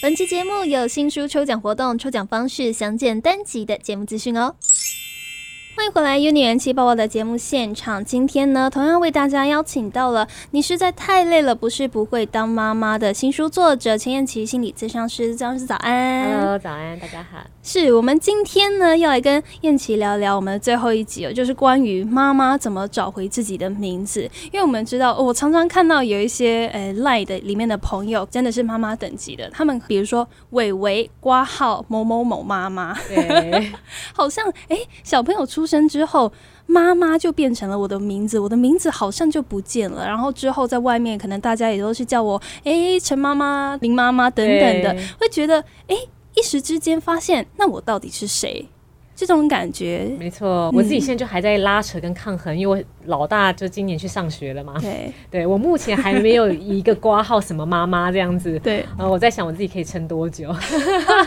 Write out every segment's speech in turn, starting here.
本期节目有新书抽奖活动，抽奖方式详见单集的节目资讯哦。欢迎回来，UNI 元气爆爆的节目现场。今天呢，同样为大家邀请到了《你实在太累了，不是不会当妈妈》的新书作者钱燕琪心理咨商师，张老师早安。Hello，早安，大家好。是我们今天呢要来跟燕琪聊聊我们的最后一集哦，就是关于妈妈怎么找回自己的名字。因为我们知道，我常常看到有一些呃赖的里面的朋友，真的是妈妈等级的，他们比如说伟伟挂号某某某妈妈，对，好像哎小朋友出生之后，妈妈就变成了我的名字，我的名字好像就不见了。然后之后在外面，可能大家也都是叫我哎陈妈妈、林妈妈等等的，会觉得哎。一时之间发现，那我到底是谁？这种感觉，没错，我自己现在就还在拉扯跟抗衡，因为我老大就今年去上学了嘛。对，对我目前还没有一个挂号什么妈妈这样子。对，然后，我在想我自己可以撑多久。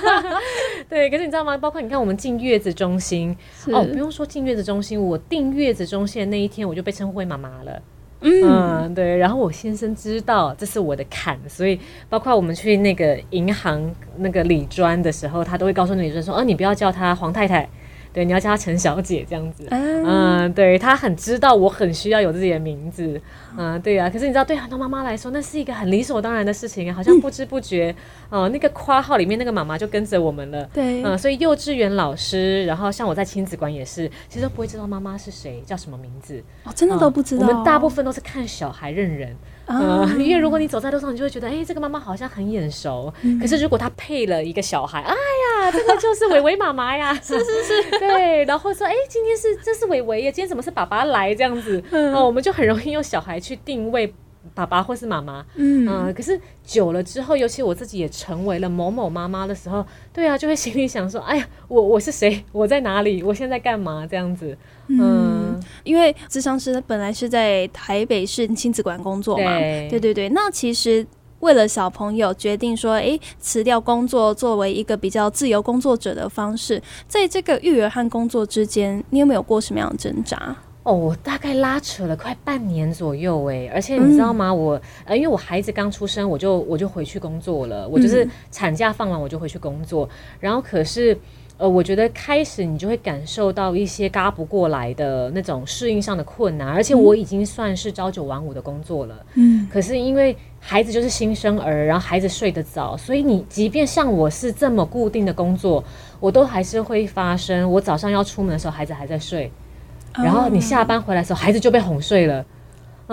对，可是你知道吗？包括你看我们进月子中心，哦，不用说进月子中心，我订月子中心的那一天，我就被称呼为妈妈了。嗯，对，然后我先生知道这是我的坎，所以包括我们去那个银行那个理专的时候，他都会告诉理专说：“哦，你不要叫她黄太太。”对，你要叫她陈小姐这样子。嗯，对她很知道我很需要有自己的名字。嗯，对啊。可是你知道，对很多妈妈来说，那是一个很理所当然的事情啊，好像不知不觉，哦，那个括号里面那个妈妈就跟着我们了。对，嗯，所以幼稚园老师，然后像我在亲子馆也是，其实都不会知道妈妈是谁，叫什么名字。哦，真的都不知道。我们大部分都是看小孩认人。呃，因为如果你走在路上，你就会觉得，哎，这个妈妈好像很眼熟。可是如果她配了一个小孩，哎呀，这个就是伟伟妈妈呀，是 是是，对。然后说，哎，今天是这是伟伟呀，今天怎么是爸爸来这样子？哦，我们就很容易用小孩去定位。爸爸或是妈妈，嗯，可是久了之后，尤其我自己也成为了某某妈妈的时候，对啊，就会心里想说，哎呀，我我是谁？我在哪里？我现在干嘛？这样子，嗯，因为智商师本来是在台北市亲子馆工作嘛，对对对。那其实为了小朋友，决定说，诶，辞掉工作，作为一个比较自由工作者的方式，在这个育儿和工作之间，你有没有过什么样的挣扎？哦，我大概拉扯了快半年左右哎，而且你知道吗？我呃，因为我孩子刚出生，我就我就回去工作了，我就是产假放完我就回去工作。然后可是呃，我觉得开始你就会感受到一些嘎不过来的那种适应上的困难，而且我已经算是朝九晚五的工作了，嗯，可是因为孩子就是新生儿，然后孩子睡得早，所以你即便像我是这么固定的工作，我都还是会发生，我早上要出门的时候，孩子还在睡。然后你下班回来的时候，孩子就被哄睡了。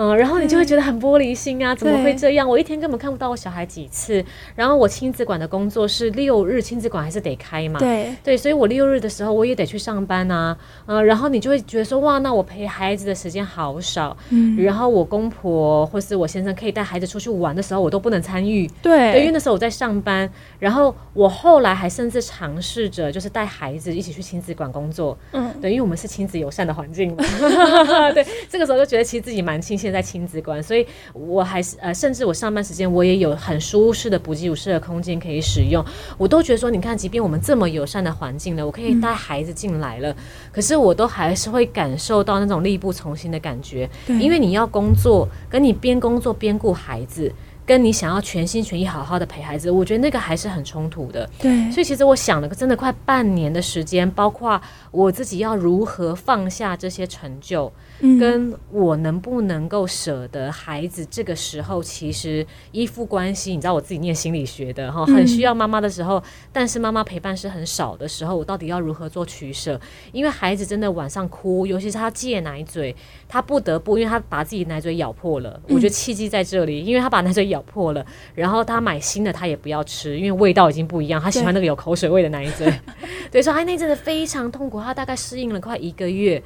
嗯，然后你就会觉得很玻璃心啊，怎么会这样？我一天根本看不到我小孩几次。然后我亲子馆的工作是六日亲子馆还是得开嘛？对对，所以我六日的时候我也得去上班啊。嗯，然后你就会觉得说，哇，那我陪孩子的时间好少。嗯，然后我公婆或是我先生可以带孩子出去玩的时候，我都不能参与。对，因为那时候我在上班。然后我后来还甚至尝试着就是带孩子一起去亲子馆工作。嗯，对，因为我们是亲子友善的环境嘛。对，这个时候就觉得其实自己蛮庆幸。在亲子馆，所以我还是呃，甚至我上班时间我也有很舒适的补给乳室的空间可以使用。我都觉得说，你看，即便我们这么友善的环境了，我可以带孩子进来了，可是我都还是会感受到那种力不从心的感觉。因为你要工作，跟你边工作边顾孩子。跟你想要全心全意好好的陪孩子，我觉得那个还是很冲突的。对，所以其实我想了个真的快半年的时间，包括我自己要如何放下这些成就，跟我能不能够舍得孩子。这个时候其实依附关系，你知道我自己念心理学的哈，很需要妈妈的时候，但是妈妈陪伴是很少的时候，我到底要如何做取舍？因为孩子真的晚上哭，尤其是他戒奶嘴，他不得不，因为他把自己奶嘴咬破了。我觉得契机在这里，因为他把奶嘴咬。破了，然后他买新的，他也不要吃，因为味道已经不一样。他喜欢那个有口水味的奶嘴。对，说他那阵子非常痛苦，他大概适应了快一个月，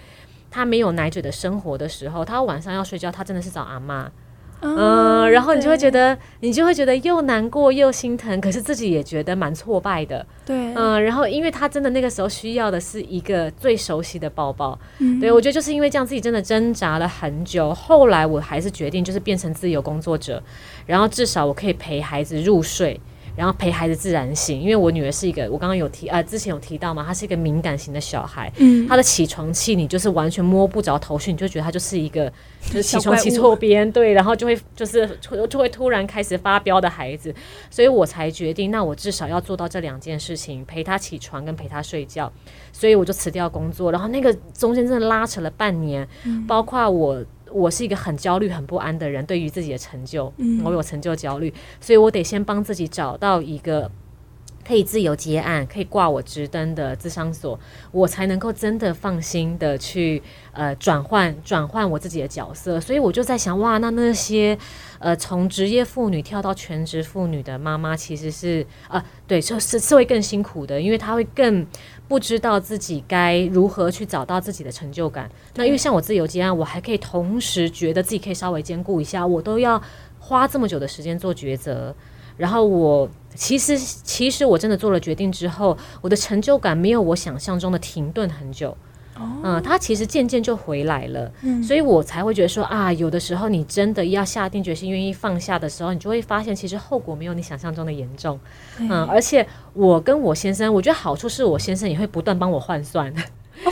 他没有奶嘴的生活的时候，他晚上要睡觉，他真的是找阿妈。嗯，然后你就会觉得，你就会觉得又难过又心疼，可是自己也觉得蛮挫败的。对，嗯，然后因为他真的那个时候需要的是一个最熟悉的抱抱。嗯，对我觉得就是因为这样，自己真的挣扎了很久。后来我还是决定就是变成自由工作者，然后至少我可以陪孩子入睡。然后陪孩子自然醒，因为我女儿是一个，我刚刚有提啊，之前有提到嘛，她是一个敏感型的小孩，嗯，她的起床气你就是完全摸不着头绪，你就觉得她就是一个就是起床起错边，对，然后就会就是就会突然开始发飙的孩子，所以我才决定，那我至少要做到这两件事情，陪她起床跟陪她睡觉，所以我就辞掉工作，然后那个中间真的拉扯了半年，包括我。我是一个很焦虑、很不安的人，对于自己的成就，我有成就焦虑，所以我得先帮自己找到一个可以自由结案、可以挂我职灯的智商所，我才能够真的放心的去呃转换转换我自己的角色。所以我就在想，哇，那那些呃从职业妇女跳到全职妇女的妈妈，其实是啊，对，就是是会更辛苦的，因为她会更。不知道自己该如何去找到自己的成就感。那因为像我自由接案，我还可以同时觉得自己可以稍微兼顾一下，我都要花这么久的时间做抉择。然后我其实其实我真的做了决定之后，我的成就感没有我想象中的停顿很久。嗯，他其实渐渐就回来了，所以我才会觉得说啊，有的时候你真的要下定决心，愿意放下的时候，你就会发现其实后果没有你想象中的严重。嗯，而且我跟我先生，我觉得好处是我先生也会不断帮我换算。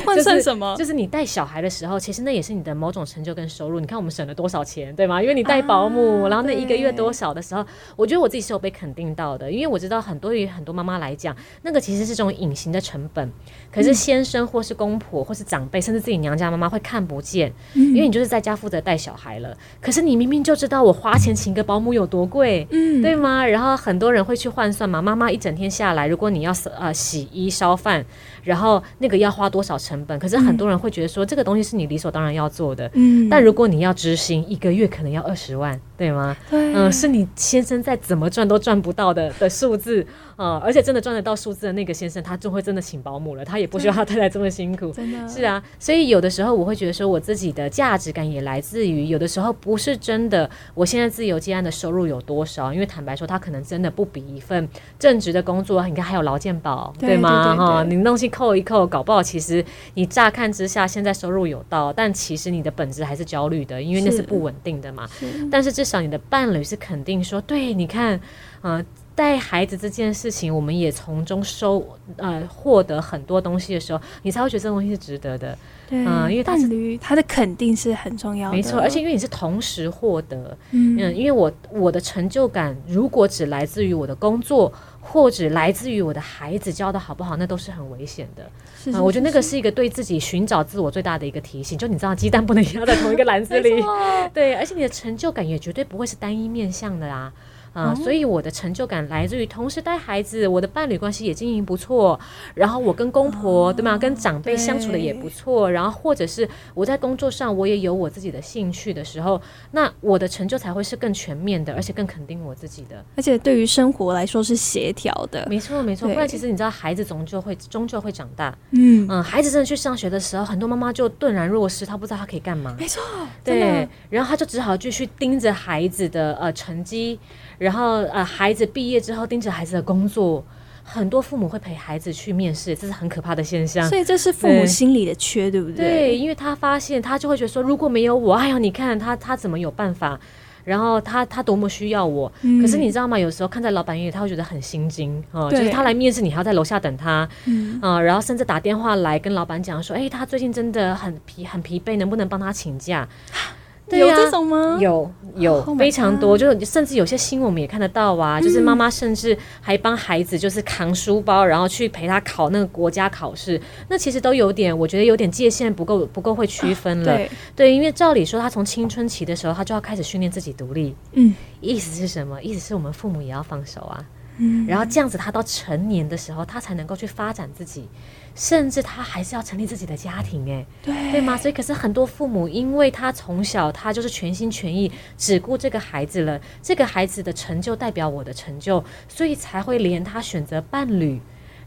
换算什么？就是你带小孩的时候，其实那也是你的某种成就跟收入。你看我们省了多少钱，对吗？因为你带保姆，然后那一个月多少的时候，我觉得我自己是有被肯定到的。因为我知道很多于很多妈妈来讲，那个其实是这种隐形的成本。可是先生或是公婆或是长辈，甚至自己娘家妈妈会看不见，因为你就是在家负责带小孩了。可是你明明就知道我花钱请个保姆有多贵，嗯，对吗？然后很多人会去换算嘛。妈妈一整天下来，如果你要呃洗衣烧饭。然后那个要花多少成本？可是很多人会觉得说这个东西是你理所当然要做的。嗯。但如果你要执行，一个月可能要二十万，对吗？对。嗯，是你先生再怎么赚都赚不到的的数字啊！而且真的赚得到数字的那个先生，他就会真的请保姆了，他也不需要他太太这么辛苦。真的。是啊，所以有的时候我会觉得说，我自己的价值感也来自于有的时候不是真的，我现在自由接案的收入有多少？因为坦白说，他可能真的不比一份正职的工作，你看还有劳健保，对吗？哈，你东西扣一扣，搞不好其实你乍看之下现在收入有到，但其实你的本质还是焦虑的，因为那是不稳定的嘛。但是至少你的伴侣是肯定说，对，你看，嗯。带孩子这件事情，我们也从中收呃获得很多东西的时候，你才会觉得这东西是值得的。对嗯，因为伴侣他的肯定是很重要的，没错。而且因为你是同时获得，嗯，因为我我的成就感如果只来自于我的工作，或者来自于我的孩子教的好不好，那都是很危险的。嗯，我觉得那个是一个对自己寻找自我最大的一个提醒。就你知道，鸡蛋不能压在同一个篮子里，对，而且你的成就感也绝对不会是单一面向的啦。啊，所以我的成就感来自于同时带孩子，我的伴侣关系也经营不错，然后我跟公婆对吗？跟长辈相处的也不错，然后或者是我在工作上我也有我自己的兴趣的时候，那我的成就才会是更全面的，而且更肯定我自己的，而且对于生活来说是协调的。没错没错，不然其实你知道，孩子终究会终究会长大。嗯嗯，孩子真的去上学的时候，很多妈妈就顿然若失，她不知道她可以干嘛。没错，对，然后她就只好继续盯着孩子的呃成绩。然后呃，孩子毕业之后盯着孩子的工作，很多父母会陪孩子去面试，这是很可怕的现象。所以这是父母心里的缺，对不对？对，因为他发现他就会觉得说，如果没有我，哎呀，你看他他怎么有办法？然后他他多么需要我，可是你知道吗？有时候看在老板眼里，他会觉得很心惊哦，就是他来面试，你还要在楼下等他，啊，然后甚至打电话来跟老板讲说，哎，他最近真的很疲很疲惫，能不能帮他请假？有这种吗？有有非常多，就是甚至有些新闻我们也看得到啊，就是妈妈甚至还帮孩子就是扛书包，然后去陪他考那个国家考试，那其实都有点，我觉得有点界限不够不够会区分了。对。对，因为照理说他从青春期的时候他就要开始训练自己独立，嗯，意思是什么？意思是我们父母也要放手啊，嗯，然后这样子他到成年的时候他才能够去发展自己。甚至他还是要成立自己的家庭，哎，对对吗？所以，可是很多父母，因为他从小他就是全心全意只顾这个孩子了，这个孩子的成就代表我的成就，所以才会连他选择伴侣，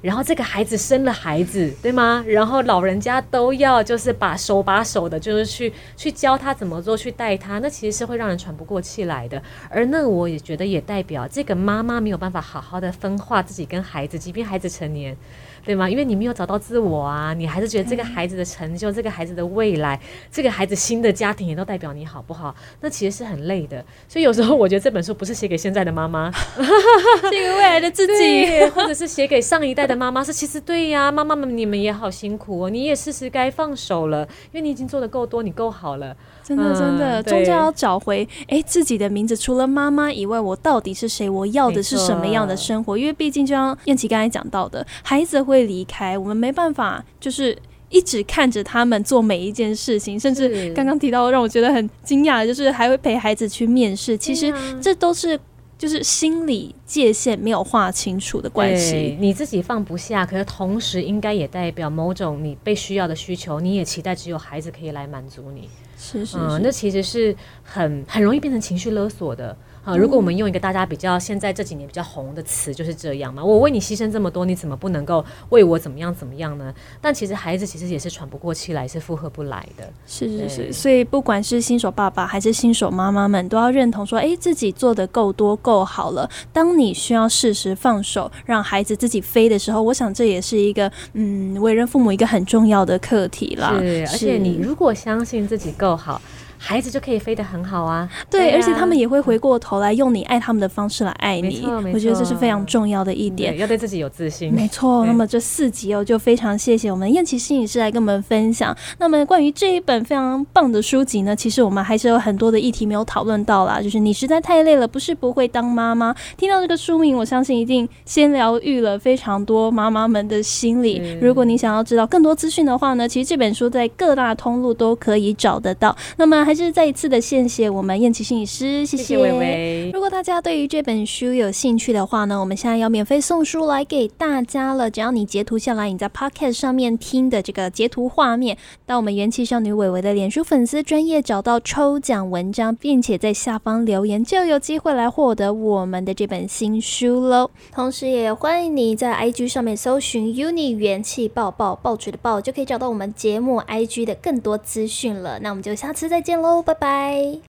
然后这个孩子生了孩子，对吗？然后老人家都要就是把手把手的，就是去去教他怎么做，去带他，那其实是会让人喘不过气来的。而那我也觉得也代表这个妈妈没有办法好好的分化自己跟孩子，即便孩子成年。对吗？因为你没有找到自我啊，你还是觉得这个孩子的成就、这个孩子的未来、这个孩子新的家庭也都代表你好不好？那其实是很累的。所以有时候我觉得这本书不是写给现在的妈妈，写给未来的自己，或者是写给上一代的妈妈。是其实对呀，妈妈们你们也好辛苦哦，你也事实该放手了，因为你已经做的够多，你够好了。真的真的，终究要找回哎自己的名字。除了妈妈以外，我到底是谁？我要的是什么样的生活？因为毕竟就像燕琪刚才讲到的，孩子会离开，我们没办法就是一直看着他们做每一件事情。甚至刚刚提到让我觉得很惊讶的，就是还会陪孩子去面试。其实这都是就是心理界限没有划清楚的关系。你自己放不下，可是同时应该也代表某种你被需要的需求，你也期待只有孩子可以来满足你。是是是，那其实是很很容易变成情绪勒索的。啊，如果我们用一个大家比较现在这几年比较红的词，就是这样嘛。我为你牺牲这么多，你怎么不能够为我怎么样怎么样呢？但其实孩子其实也是喘不过气来，是负荷不来的。是是是，所以不管是新手爸爸还是新手妈妈们，都要认同说，哎，自己做的够多够好了。当你需要适时放手，让孩子自己飞的时候，我想这也是一个嗯，为人父母一个很重要的课题啦。是，而且你如果相信自己够好。孩子就可以飞得很好啊！对，而且他们也会回过头来用你爱他们的方式来爱你。我觉得这是非常重要的一点，要对自己有自信。没错。那么这四集哦，就非常谢谢我们燕琪心理师来跟我们分享。那么关于这一本非常棒的书籍呢，其实我们还是有很多的议题没有讨论到啦。就是你实在太累了，不是不会当妈妈。听到这个书名，我相信一定先疗愈了非常多妈妈们的心理。如果你想要知道更多资讯的话呢，其实这本书在各大通路都可以找得到。那么还还是再一次的谢谢我们燕琪心理师，谢谢微微。如果大家对于这本书有兴趣的话呢，我们现在要免费送书来给大家了。只要你截图下来你在 Podcast 上面听的这个截图画面，到我们元气少女伟伟的脸书粉丝专业找到抽奖文章，并且在下方留言，就有机会来获得我们的这本新书喽。同时也欢迎你在 IG 上面搜寻 Uni 元气爆爆爆锤的爆，就可以找到我们节目 IG 的更多资讯了。那我们就下次再见喽。喽，拜拜。